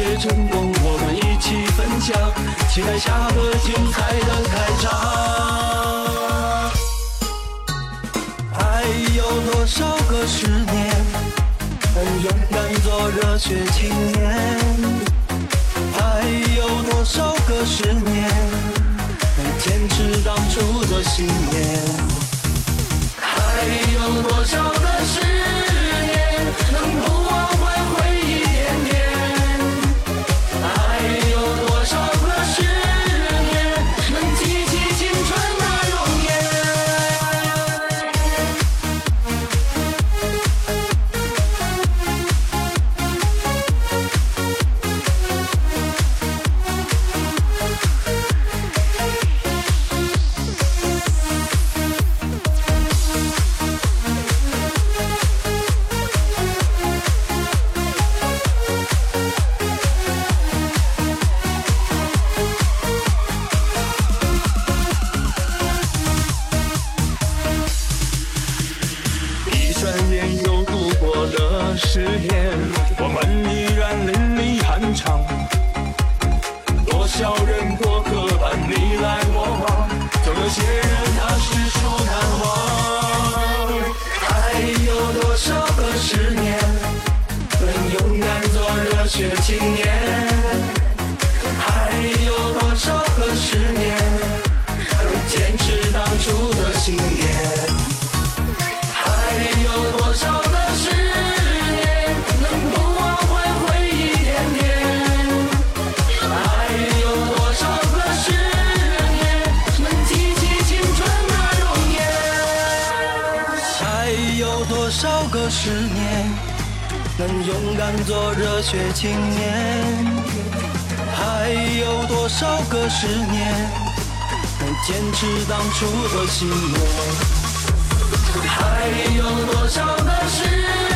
切成功我们一起分享期待下个精彩的开场。还有多少个十年能勇敢做热血青年？还有多少个十年能坚持当初的信念？还有多少个十年能不忘十年能勇敢做热血青年，还有多少个十年能坚持当初的信念？还有多少个十年？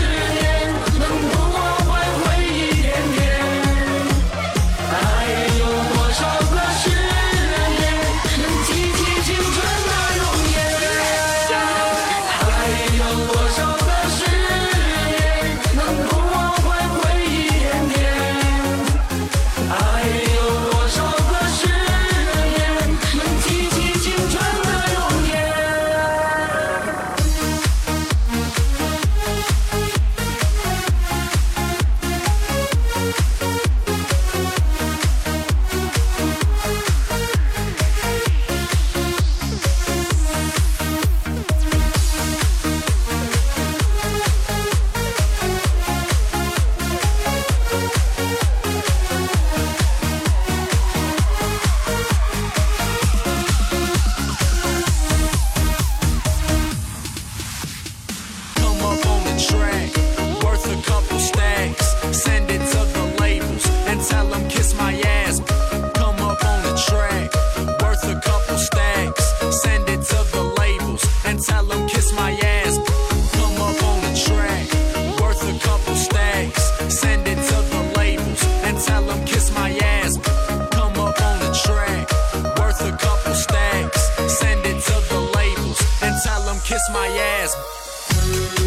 tell them kiss my ass.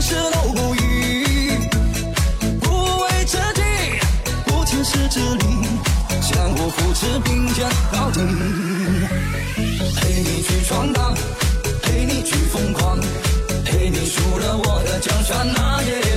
事都不易不为自己不自私自利相互扶持并肩到底陪你去闯荡陪你去疯狂陪你输了我的江山那也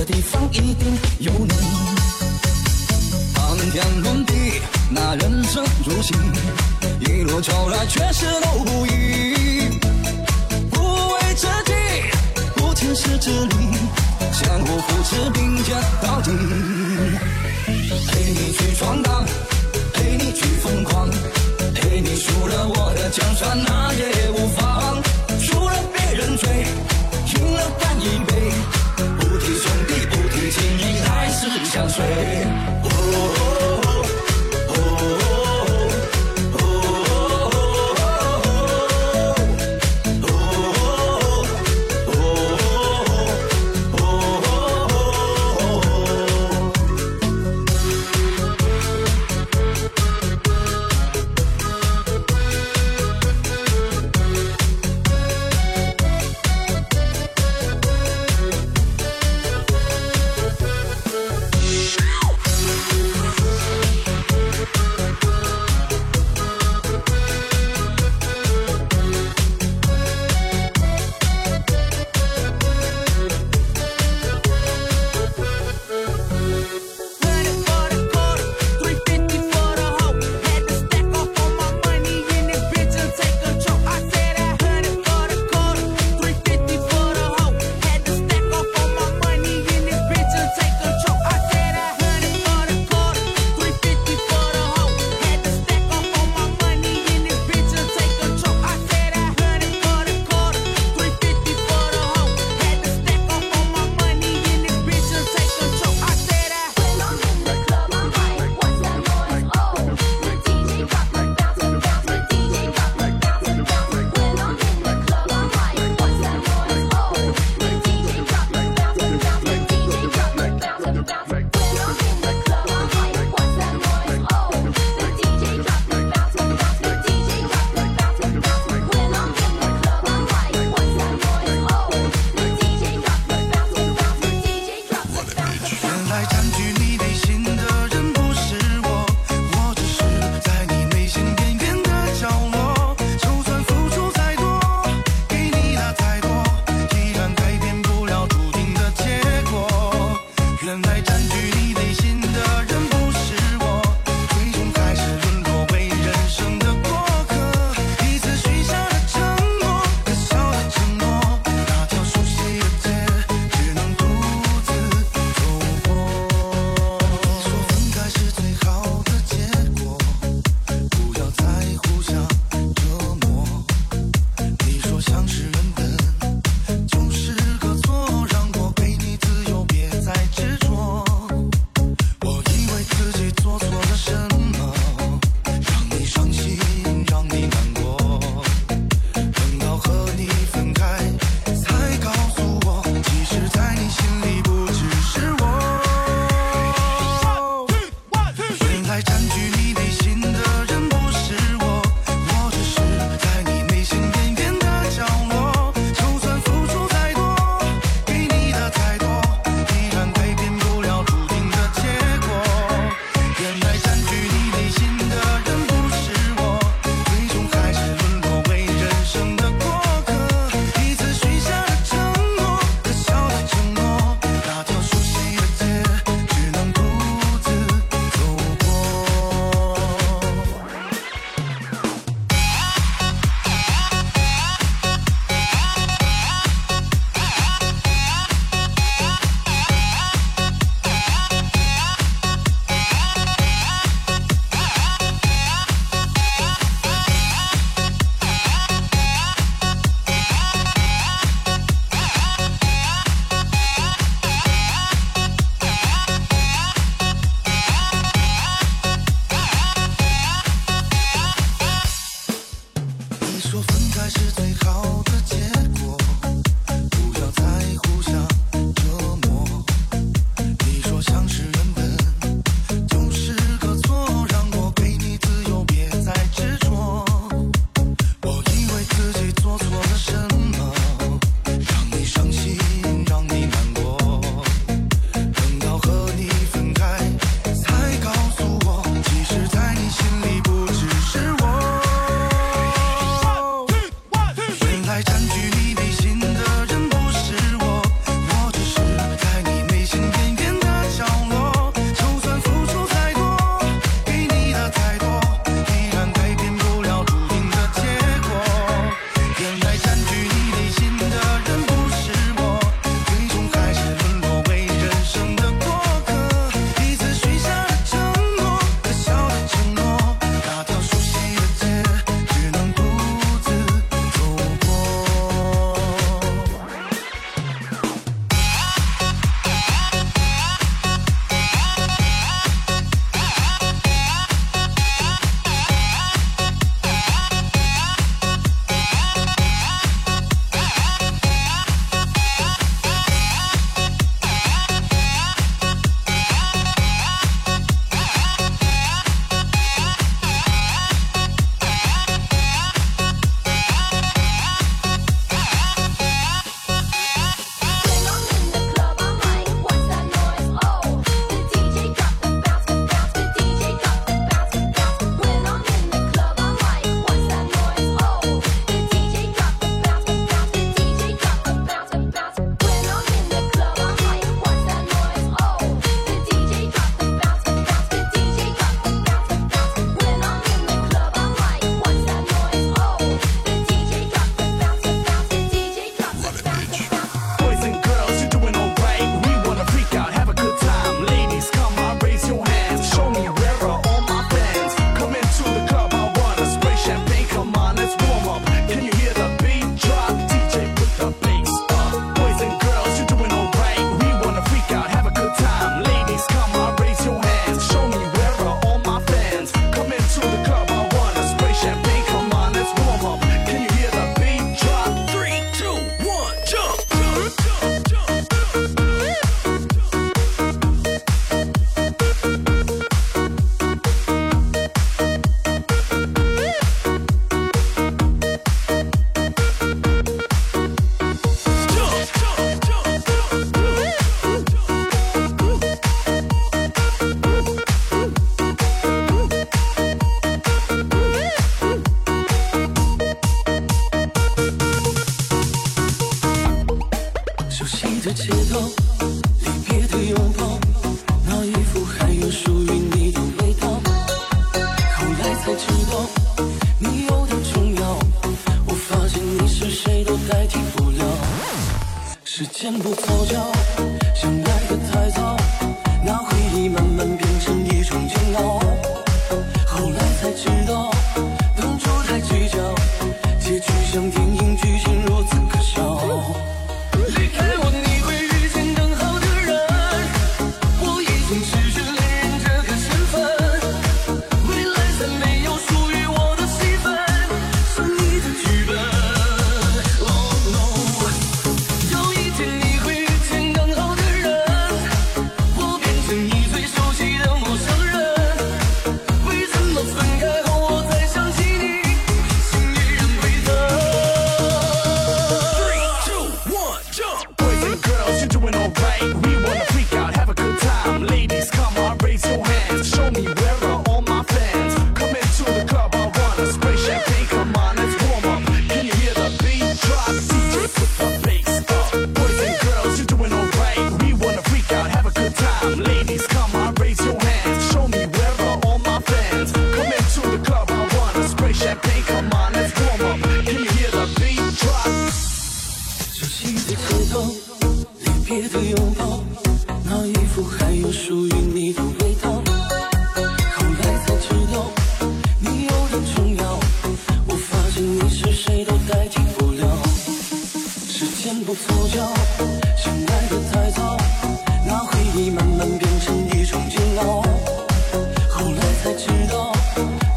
的地方一定有你，谈天论地，那人生如戏，一路走来，确实都不易。不为自己，不轻视自己，相互扶持，并肩到底。陪你去闯荡，陪你去疯狂，陪你输了我的江山，那也无妨。输了别人追，赢了干一杯，不提顺。相随哦哦先不凑巧，相爱的太早，那回忆慢慢变成一种煎熬，后来才知道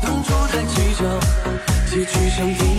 当初太计较，结局像电影。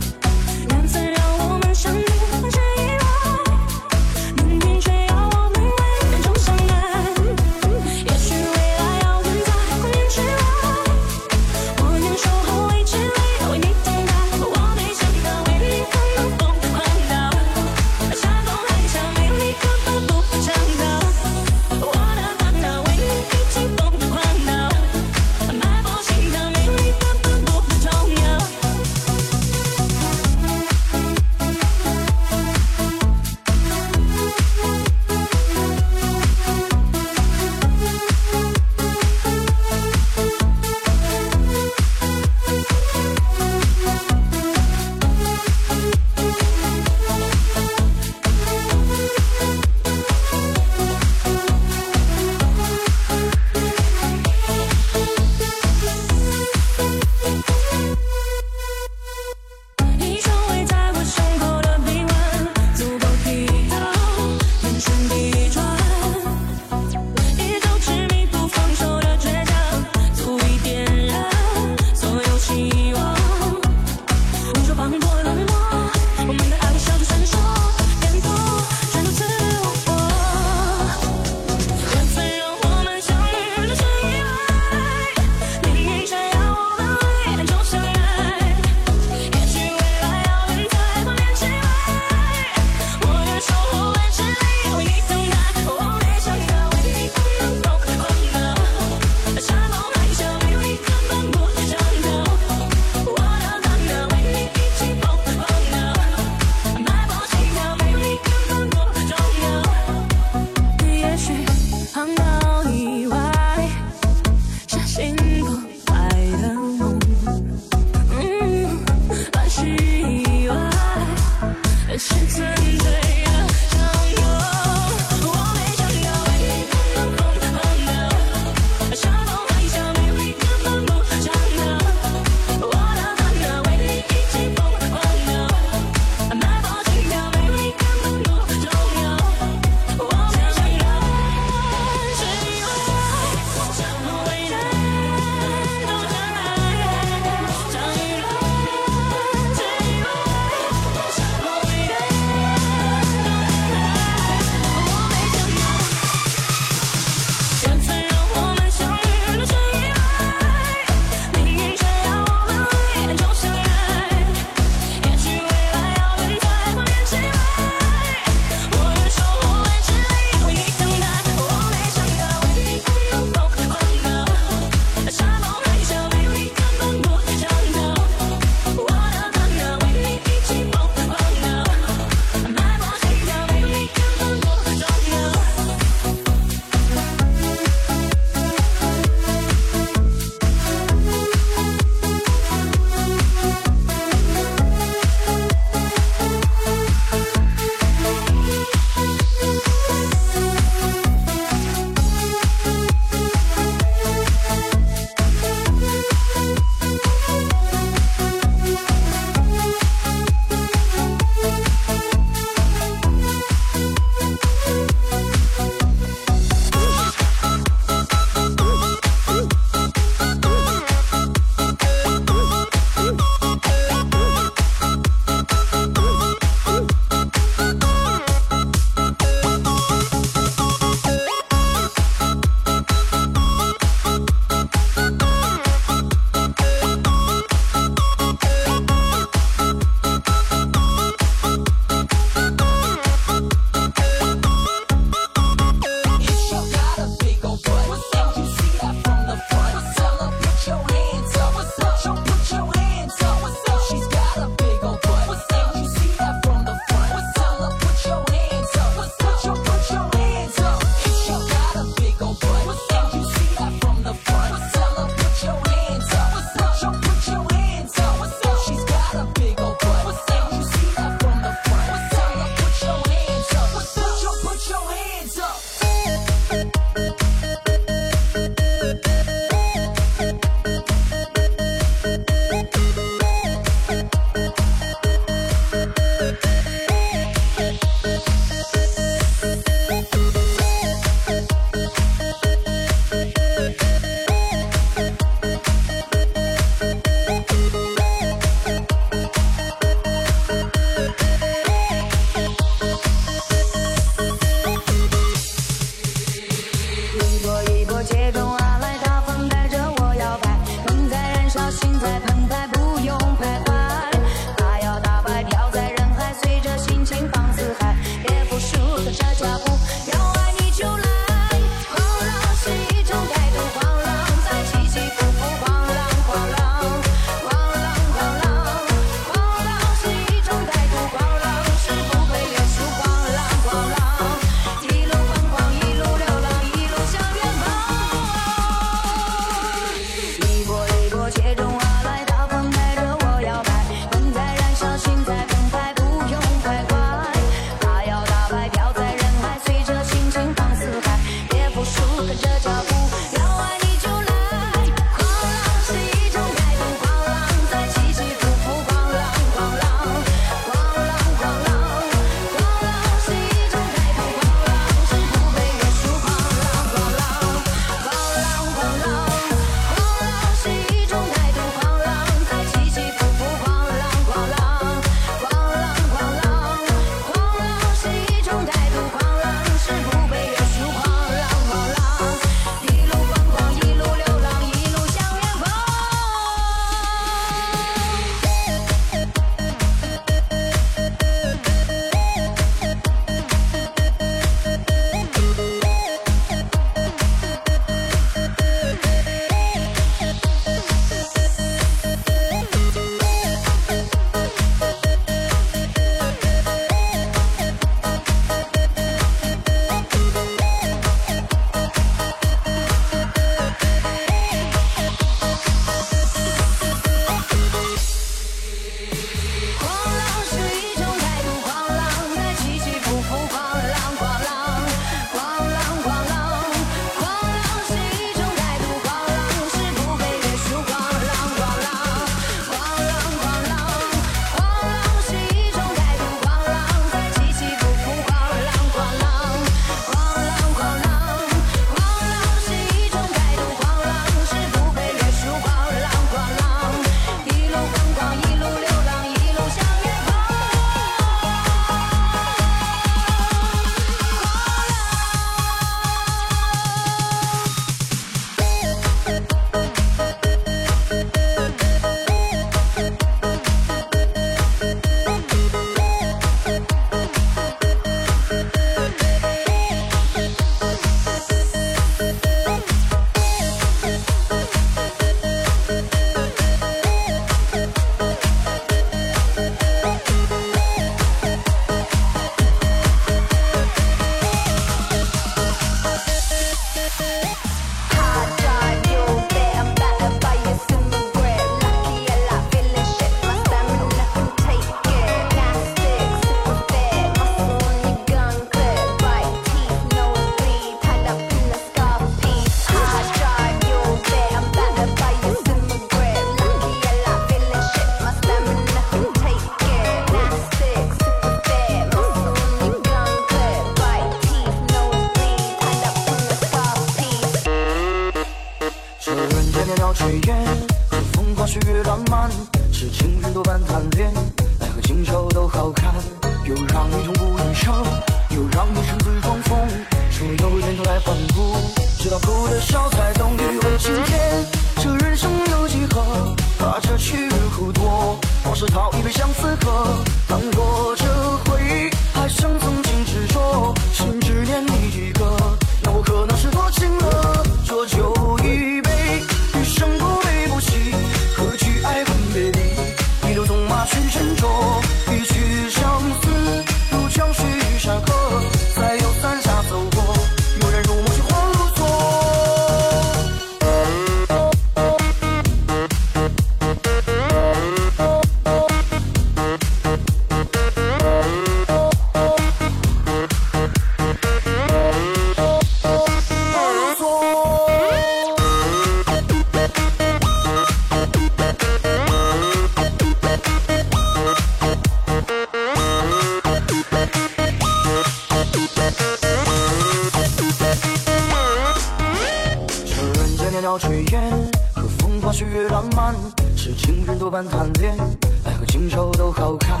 情人多半贪恋爱和情仇都好看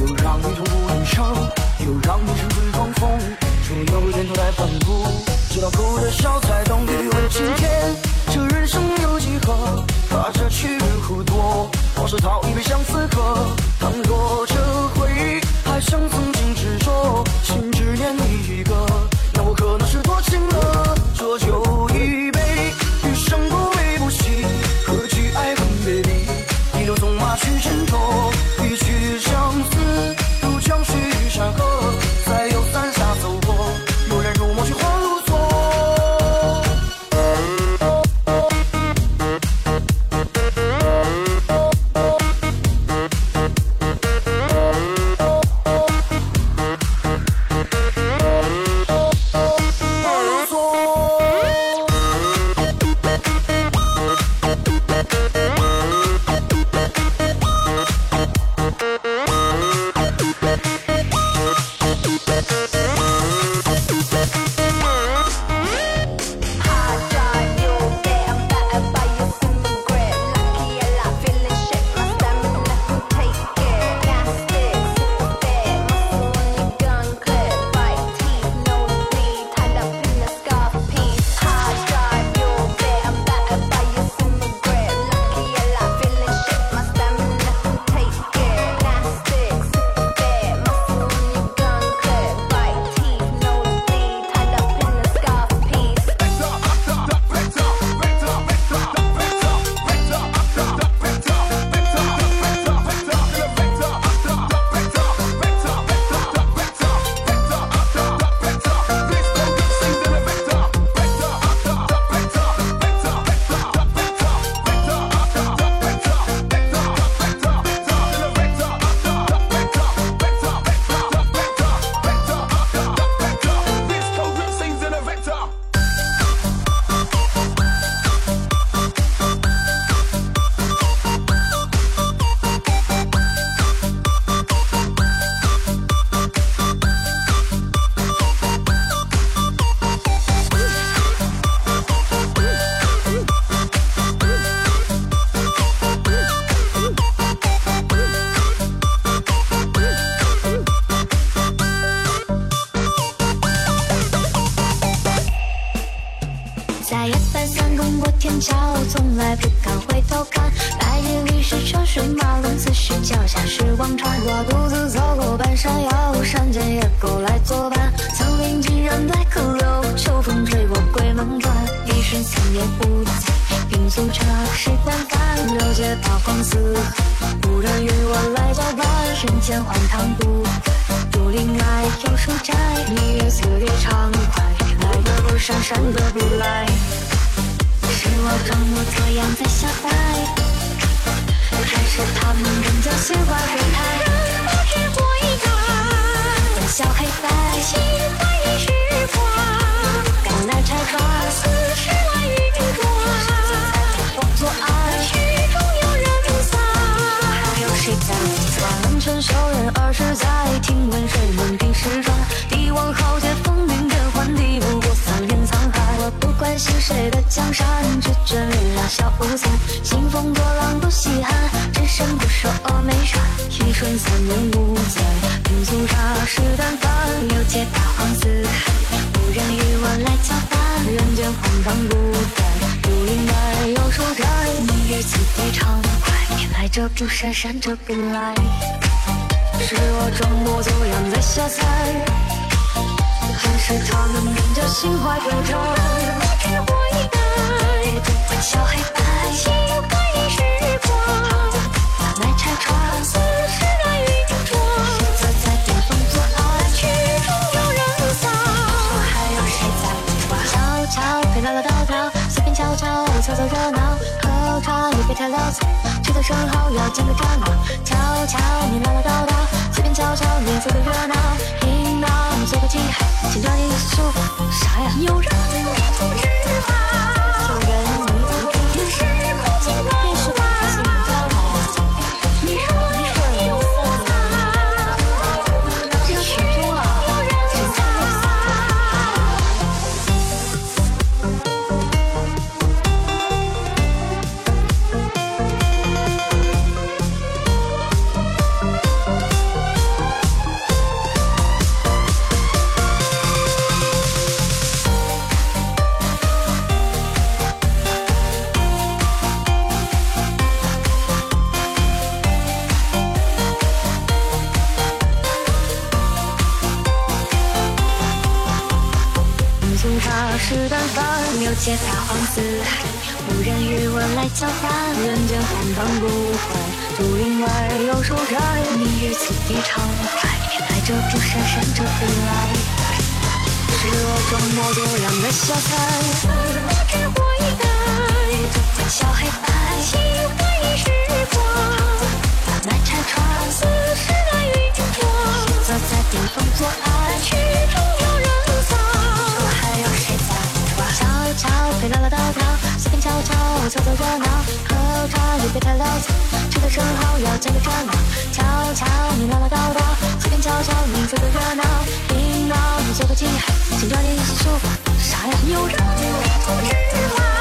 又让你痛不欲生又让你趁醉装疯终有天脱胎换骨直到哭着笑才懂欲问青天这人生有几何？怕这去日苦多往事讨一杯相思喝小五子清风作浪不稀罕只身不守峨眉山一瞬三年五载品粗茶食淡饭六界八荒四海无人与我来叫板人间荒唐不怪竹林外有书斋你与此地畅快偏来者不善善者不来是我装模作样在瞎猜还是他们本就心怀鬼胎小黑白，心怀时光，把麦拆穿，似是来雨中撞，谁坐在顶峰做爱，曲中有人骚，还有谁在玩？悄悄别唠唠叨叨，随便瞧瞧，凑凑热闹，喝茶也别太潦草，吃得生蚝要见个热闹，悄悄你唠唠叨叨，随便瞧瞧，你凑个热闹，听到做个记号，请叫你说啥呀？有人你不知道，族大事淡饭，六界大荒四海，无人与我来交换，人间荒唐不坏，竹林外有书斋，明日此地畅快，偏来者不善，善者不来，是我装模作样的小菜，不知我一代，小黑白，心怀时光，把麦拆穿，似是来雨中撞，坐在顶峰做爱，曲中玩？悄悄别唠唠叨叨，随便瞧瞧，凑凑热闹，喝茶也别太潦草，吃得生蚝要讲究热闹，瞧瞧你唠唠叨叨，随便瞧瞧，你凑凑热闹，听到你做个记号，请叫你说啥呀？有人你不知道，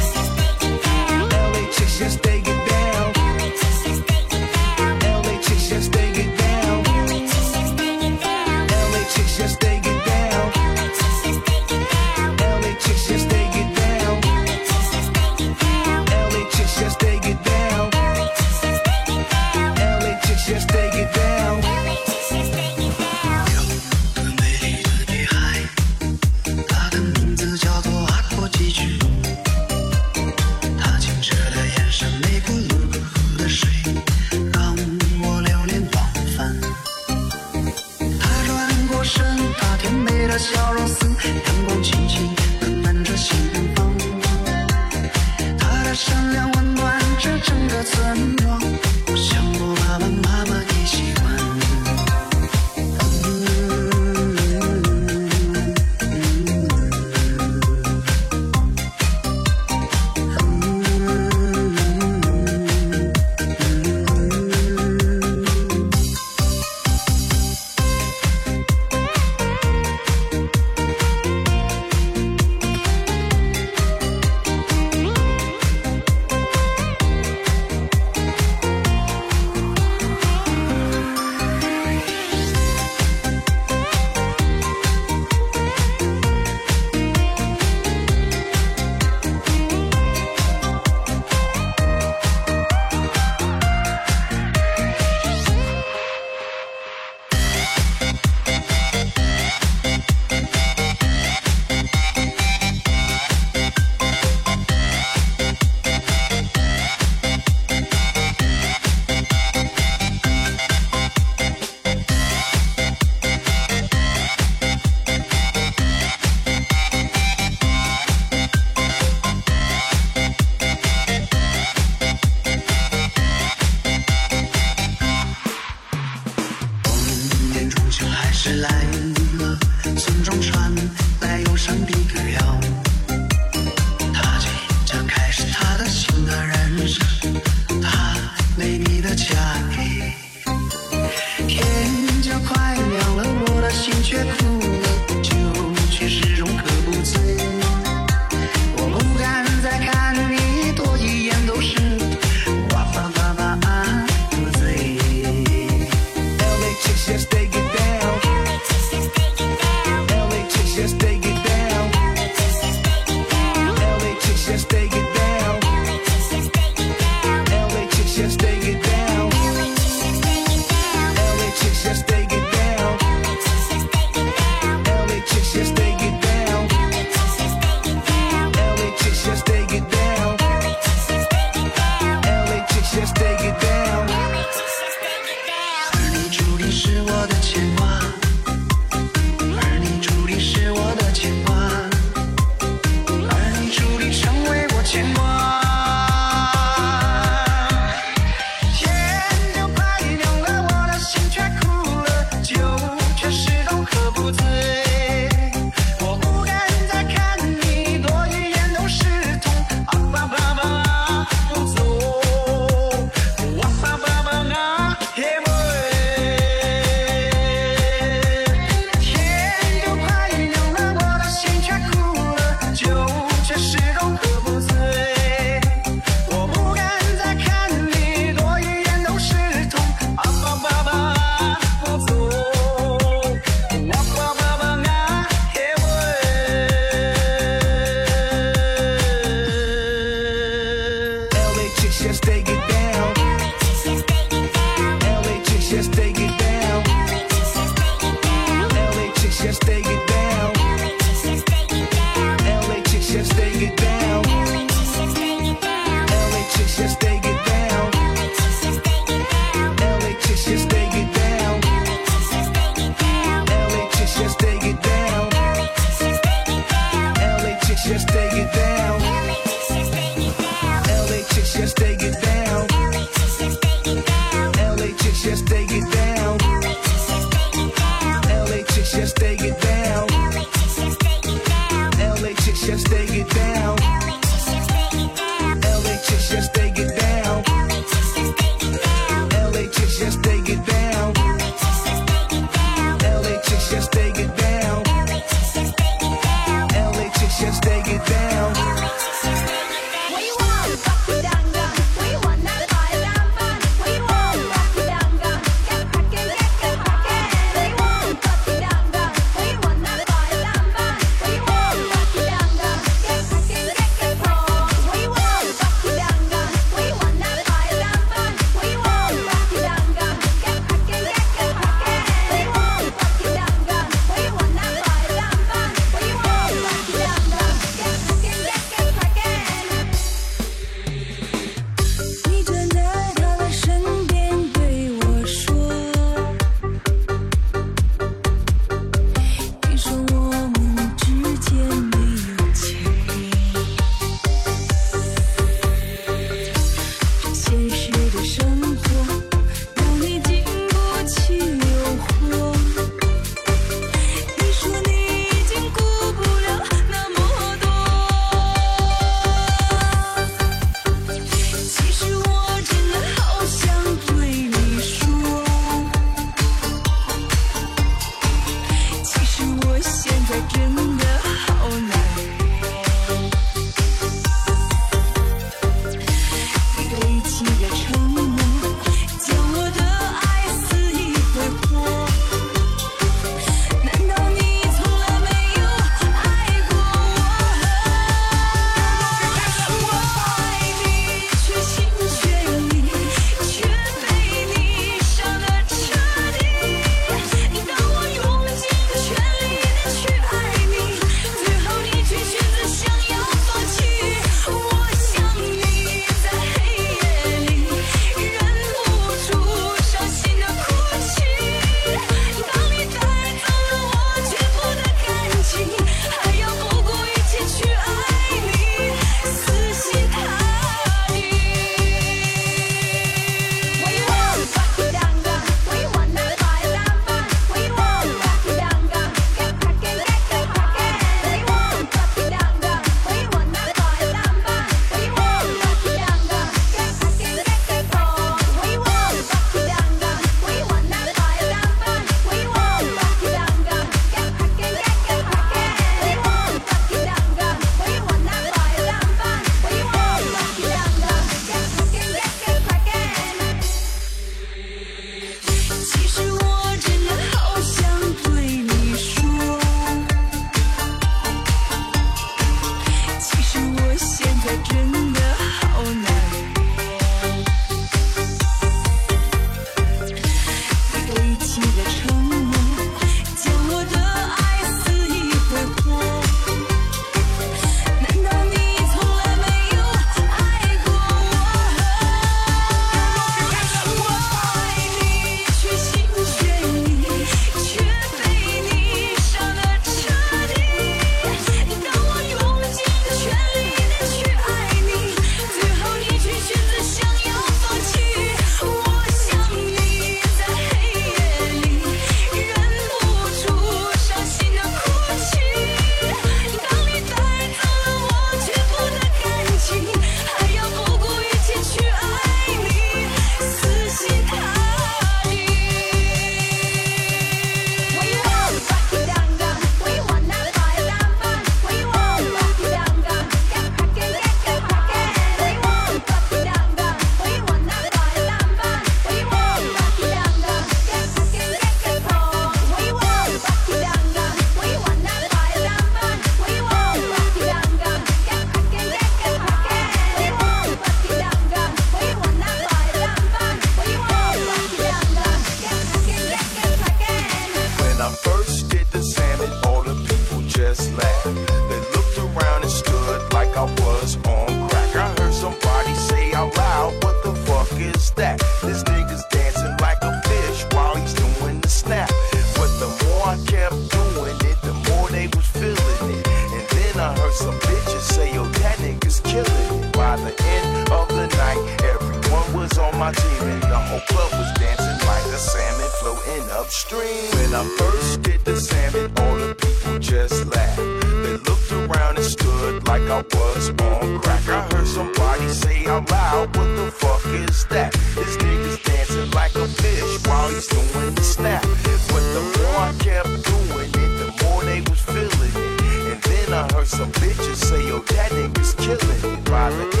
upstream. When I first did the salmon, all the people just laughed. They looked around and stood like I was on crack. I heard somebody say out loud, what the fuck is that? This nigga's dancing like a fish while he's doing the snap. But the more I kept doing it, the more they was feeling it. And then I heard some bitches say, yo, that nigga's killing it. The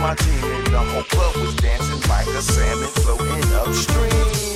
my team, the whole club was dancing like a salmon floating upstream.